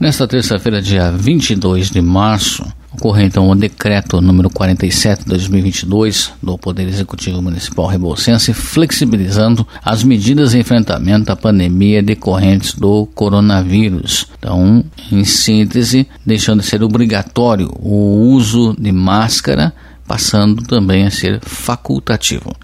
Nesta terça-feira, dia 22 de março, ocorreu então o decreto número 47 de 2022 do Poder Executivo Municipal Rebouçense, flexibilizando as medidas de enfrentamento à pandemia decorrentes do coronavírus. Então, em síntese, deixando de ser obrigatório o uso de máscara, passando também a ser facultativo.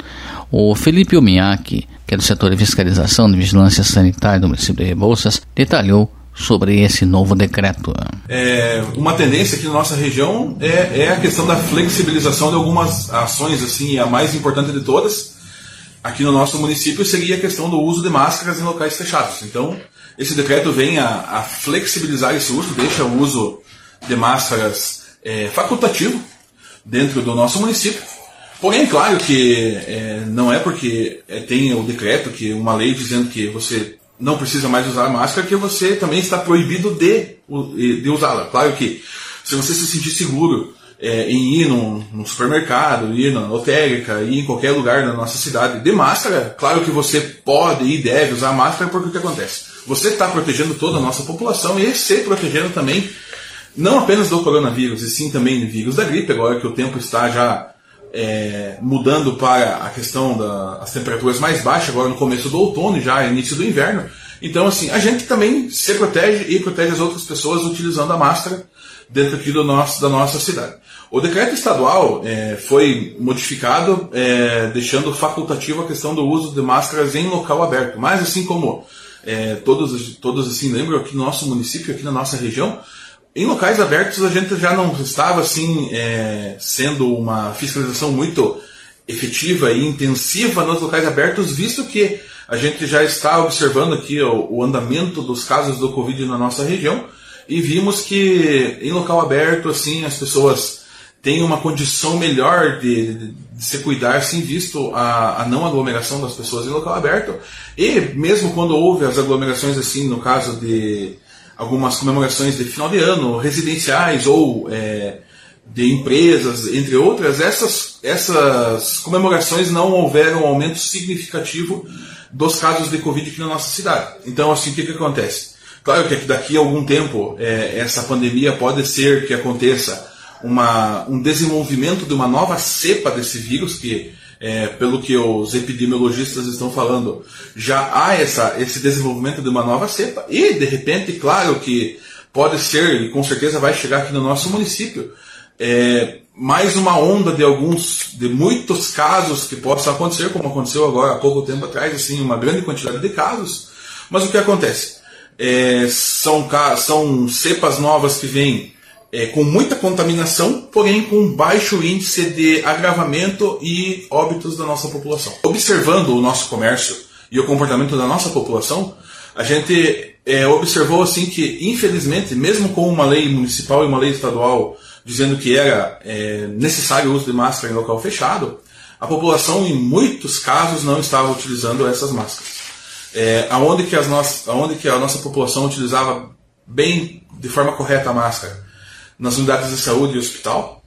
O Felipe Omiaki, que é do setor de fiscalização de vigilância sanitária do município de Rebouças, detalhou sobre esse novo decreto? É, uma tendência aqui na nossa região é, é, a questão da flexibilização de algumas ações, assim, a mais importante de todas, aqui no nosso município, seria a questão do uso de máscaras em locais fechados. Então, esse decreto vem a, a flexibilizar esse uso, deixa o uso de máscaras é, facultativo dentro do nosso município. Porém, claro que é, não é porque é, tem o decreto, que uma lei dizendo que você não precisa mais usar máscara, que você também está proibido de, de usá-la. Claro que se você se sentir seguro é, em ir num, num, supermercado, ir na lotérica, ir em qualquer lugar da nossa cidade de máscara, claro que você pode e deve usar máscara, porque o que acontece? Você está protegendo toda a nossa população e se protegendo também, não apenas do coronavírus, e sim também do vírus da gripe, agora que o tempo está já é, mudando para a questão das temperaturas mais baixas, agora no começo do outono, já início do inverno. Então, assim, a gente também se protege e protege as outras pessoas utilizando a máscara dentro aqui do nosso, da nossa cidade. O decreto estadual é, foi modificado, é, deixando facultativo a questão do uso de máscaras em local aberto. Mas, assim como é, todos, todos assim lembram, aqui no nosso município, aqui na nossa região, em locais abertos a gente já não estava assim é, sendo uma fiscalização muito efetiva e intensiva nos locais abertos, visto que a gente já está observando aqui o, o andamento dos casos do Covid na nossa região e vimos que em local aberto assim as pessoas têm uma condição melhor de, de, se cuidar, sim, visto a, a, não aglomeração das pessoas em local aberto. E mesmo quando houve as aglomerações assim no caso de algumas comemorações de final de ano, residenciais ou é, de empresas, entre outras, essas, essas comemorações não houveram um aumento significativo dos casos de Covid aqui na nossa cidade. Então, assim, o que, que acontece? Claro que daqui a algum tempo é, essa pandemia pode ser que aconteça uma, um desenvolvimento de uma nova cepa desse vírus que é, pelo que os epidemiologistas estão falando, já há essa, esse desenvolvimento de uma nova cepa e, de repente, claro que pode ser, e com certeza vai chegar aqui no nosso município, é, mais uma onda de alguns, de muitos casos que possam acontecer, como aconteceu agora há pouco tempo atrás, assim, uma grande quantidade de casos. Mas o que acontece? É, são, são cepas novas que vêm é, com muita contaminação, porém com baixo índice de agravamento e óbitos da nossa população. Observando o nosso comércio e o comportamento da nossa população, a gente é, observou assim que, infelizmente, mesmo com uma lei municipal e uma lei estadual dizendo que era é, necessário o uso de máscara em local fechado, a população, em muitos casos, não estava utilizando essas máscaras. É, aonde, que as nossas, aonde que a nossa população utilizava bem, de forma correta a máscara? Nas unidades de saúde e hospital,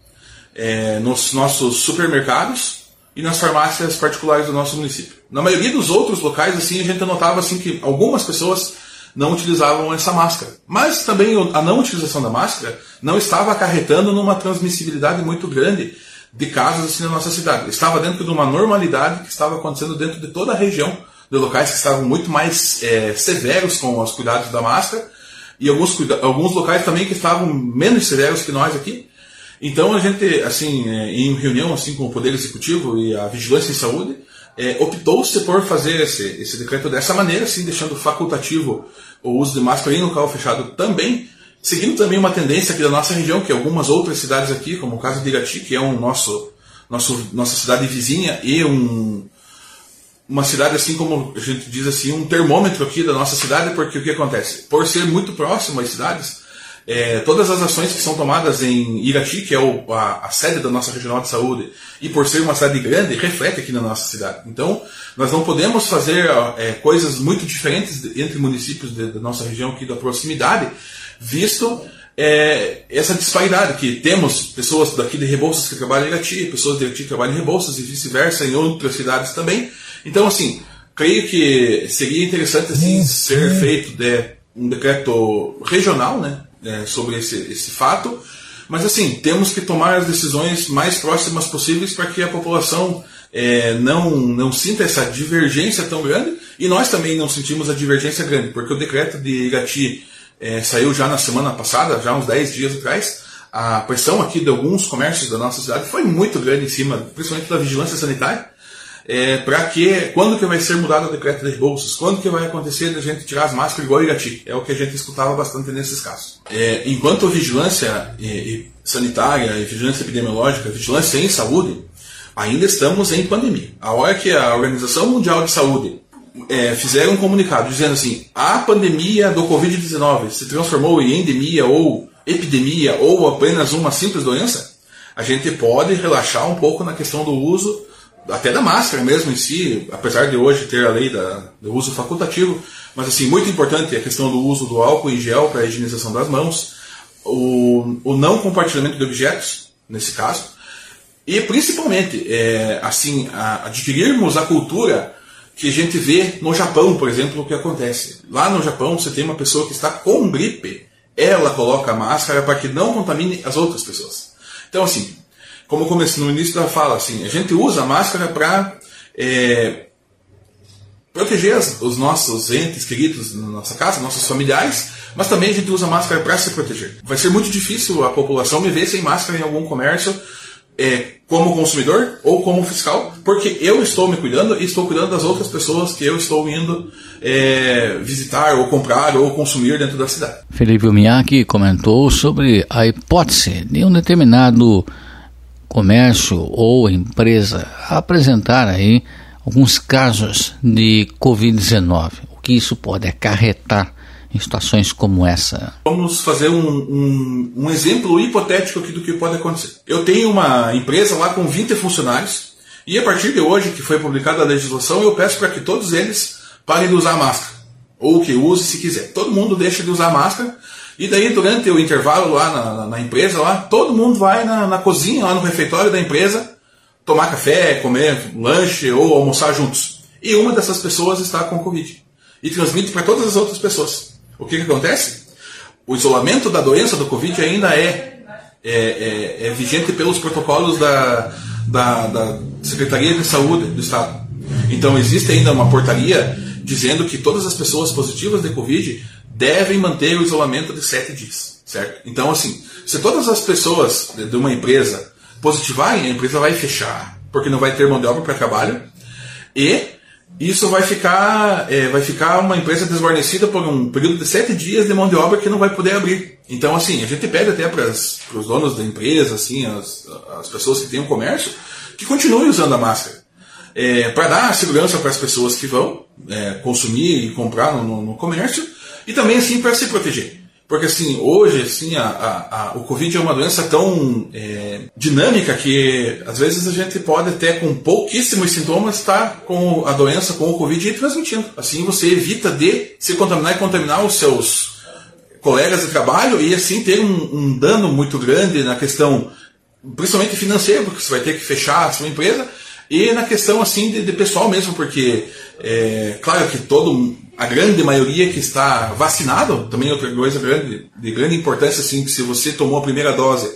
é, nos nossos supermercados e nas farmácias particulares do nosso município. Na maioria dos outros locais, assim, a gente notava assim que algumas pessoas não utilizavam essa máscara. Mas também a não utilização da máscara não estava acarretando numa transmissibilidade muito grande de casos assim na nossa cidade. Estava dentro de uma normalidade que estava acontecendo dentro de toda a região, de locais que estavam muito mais é, severos com os cuidados da máscara e alguns, alguns locais também que estavam menos severos que nós aqui. Então a gente, assim, é, em reunião assim com o Poder Executivo e a Vigilância em Saúde, é, optou-se por fazer esse, esse decreto dessa maneira, assim, deixando facultativo o uso de máscara em local fechado também, seguindo também uma tendência aqui da nossa região, que algumas outras cidades aqui, como o caso de Irati, que é um nosso, nosso nossa cidade vizinha e um, uma cidade assim como a gente diz assim um termômetro aqui da nossa cidade porque o que acontece? Por ser muito próximo às cidades é, todas as ações que são tomadas em Irati que é o, a, a, sede da nossa regional de saúde e por ser uma cidade grande reflete aqui na nossa cidade. Então nós não podemos fazer é, coisas muito diferentes entre municípios da nossa região aqui da proximidade visto é, essa disparidade que temos pessoas daqui de Rebouças que trabalham em Irati pessoas de Irati que trabalham em Rebouças e vice-versa em outras cidades também então, assim, creio que seria interessante assim, ser feito de um decreto regional né, é, sobre esse, esse fato, mas assim, temos que tomar as decisões mais próximas possíveis para que a população é, não, não sinta essa divergência tão grande. E nós também não sentimos a divergência grande, porque o decreto de Irati é, saiu já na semana passada, já uns 10 dias atrás. A pressão aqui de alguns comércios da nossa cidade foi muito grande em cima, principalmente da vigilância sanitária, é, para que, quando que vai ser mudado o decreto das bolsas, quando que vai acontecer a gente tirar as máscaras igual Irati, é o que a gente escutava bastante nesses casos. É, enquanto vigilância e, e sanitária, e vigilância epidemiológica, vigilância em saúde, ainda estamos em pandemia. A hora que a Organização Mundial de Saúde é, fizeram um comunicado dizendo assim: a pandemia do Covid-19 se transformou em endemia ou epidemia ou apenas uma simples doença, a gente pode relaxar um pouco na questão do uso, até da máscara mesmo em si, apesar de hoje ter a lei da, do uso facultativo, mas assim, muito importante a questão do uso do álcool em gel para a higienização das mãos, o, o não compartilhamento de objetos, nesse caso, e principalmente, é, assim, a, adquirirmos a cultura que a gente vê no Japão, por exemplo, o que acontece. Lá no Japão, você tem uma pessoa que está com gripe, ela coloca a máscara para que não contamine as outras pessoas. Então, assim, como eu comecei no início da fala, assim, a gente usa a máscara para é, proteger os nossos entes queridos na nossa casa, nossos familiares, mas também a gente usa a máscara para se proteger. Vai ser muito difícil a população me ver sem máscara em algum comércio é, como consumidor ou como fiscal, porque eu estou me cuidando e estou cuidando das outras pessoas que eu estou indo é, visitar ou comprar ou consumir dentro da cidade. Felipe Miyake comentou sobre a hipótese de um determinado comércio ou empresa apresentar aí alguns casos de Covid-19. O que isso pode acarretar em situações como essa? Vamos fazer um, um, um, exemplo hipotético aqui do que pode acontecer. Eu tenho uma empresa lá com 20 funcionários e a partir de hoje, que foi publicada a legislação, eu peço para que todos eles parem de usar máscara. Ou que use se quiser. Todo mundo deixa de usar máscara e daí durante o intervalo lá na, na empresa, lá, todo mundo vai na, na cozinha, lá no refeitório da empresa, tomar café, comer lanche ou almoçar juntos. E uma dessas pessoas está com Covid. E transmite para todas as outras pessoas. O que, que acontece? O isolamento da doença do Covid ainda é, é, é, é vigente pelos protocolos da, da, da, Secretaria de Saúde do Estado. Então existe ainda uma portaria dizendo que todas as pessoas positivas de Covid devem manter o isolamento de sete dias, certo? Então assim, se todas as pessoas de uma empresa positivarem, a empresa vai fechar, porque não vai ter mão de obra para trabalho, e isso vai ficar, é, vai ficar uma empresa desguarnecida por um período de sete dias de mão de obra que não vai poder abrir. Então, assim, a gente pede até para os donos da empresa, assim, as, as pessoas que têm um comércio, que continuem usando a máscara. É, para dar segurança para as pessoas que vão é, consumir e comprar no, no comércio e também assim para se proteger. Porque assim, hoje assim, a, a, a, o Covid é uma doença tão é, dinâmica que às vezes a gente pode até com pouquíssimos sintomas estar com a doença, com o Covid e transmitindo. Assim você evita de se contaminar e contaminar os seus colegas de trabalho e assim ter um, um dano muito grande na questão, principalmente financeira, porque você vai ter que fechar a sua empresa, e na questão assim de, de pessoal mesmo, porque é claro que todo a grande maioria que está vacinado, também outra coisa grande, de grande importância, assim, que se você tomou a primeira dose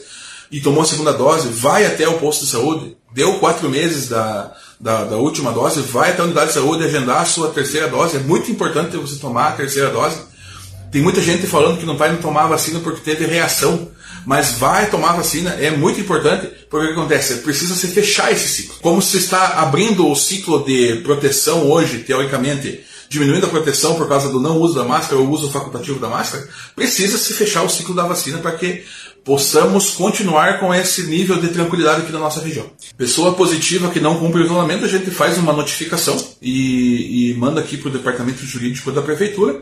e tomou a segunda dose, vai até o posto de saúde, deu quatro meses da, da, da última dose, vai até a unidade de saúde agendar a sua terceira dose. É muito importante você tomar a terceira dose. Tem muita gente falando que não vai tomar a vacina porque teve reação, mas vai tomar a vacina, é muito importante, porque o que acontece? Precisa se fechar esse ciclo. Como se está abrindo o ciclo de proteção hoje, teoricamente, diminuindo a proteção por causa do não uso da máscara ou uso facultativo da máscara, precisa se fechar o ciclo da vacina para que possamos continuar com esse nível de tranquilidade aqui na nossa região. Pessoa positiva que não cumpre o isolamento, a gente faz uma notificação e, e manda aqui para o departamento jurídico da prefeitura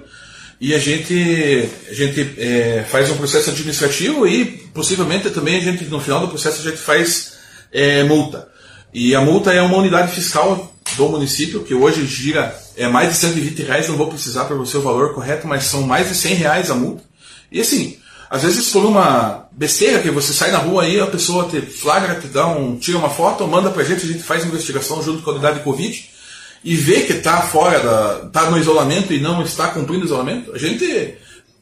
e a gente, a gente é, faz um processo administrativo e possivelmente também a gente no final do processo a gente faz é, multa. E a multa é uma unidade fiscal do município, que hoje gira é, mais de 120 reais, não vou precisar para você o valor correto, mas são mais de 100 reais a multa. E assim, às vezes por uma besteira que você sai na rua aí, a pessoa te flagra, te dá um, tira uma foto, manda pra gente, a gente faz investigação junto com a unidade de Covid e vê que está fora da. está no isolamento e não está cumprindo o isolamento, a gente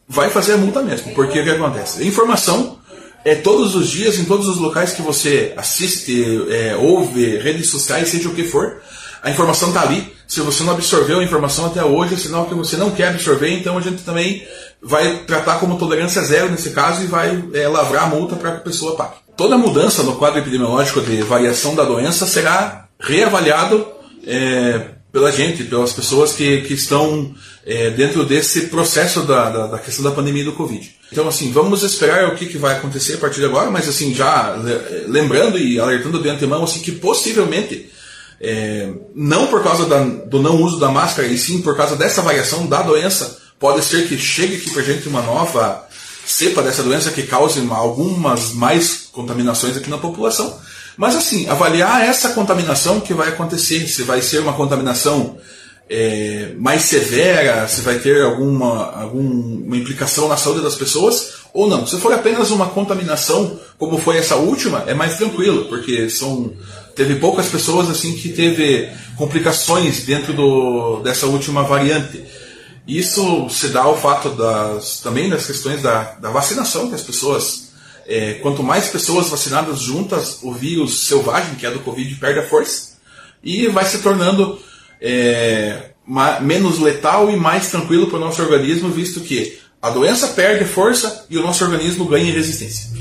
vai fazer a multa mesmo. Porque o que acontece? Informação é todos os dias, em todos os locais que você assiste, é, ouve, redes sociais, seja o que for, a informação está ali. Se você não absorveu a informação até hoje, é sinal que você não quer absorver, então a gente também vai tratar como tolerância zero nesse caso e vai é, lavrar a multa para que a pessoa pague. Toda mudança no quadro epidemiológico de variação da doença será reavaliado é, pela gente, pelas pessoas que, que estão é, dentro desse processo da, da, da, questão da pandemia do Covid. Então, assim, vamos esperar o que, que vai acontecer a partir de agora, mas, assim, já lembrando e alertando de antemão, assim, que possivelmente, é, não por causa da, do não uso da máscara, e sim por causa dessa variação da doença, pode ser que chegue aqui para gente uma nova cepa dessa doença que cause algumas mais contaminações aqui na população. Mas assim, avaliar essa contaminação que vai acontecer, se vai ser uma contaminação é, mais severa, se vai ter alguma, alguma implicação na saúde das pessoas ou não. Se for apenas uma contaminação, como foi essa última, é mais tranquilo, porque são teve poucas pessoas assim que teve complicações dentro do, dessa última variante. Isso se dá ao fato das, também das questões da, da vacinação, que as pessoas, é, quanto mais pessoas vacinadas juntas, o vírus selvagem, que é do Covid, perde a força e vai se tornando é, menos letal e mais tranquilo para o nosso organismo, visto que a doença perde força e o nosso organismo ganha resistência.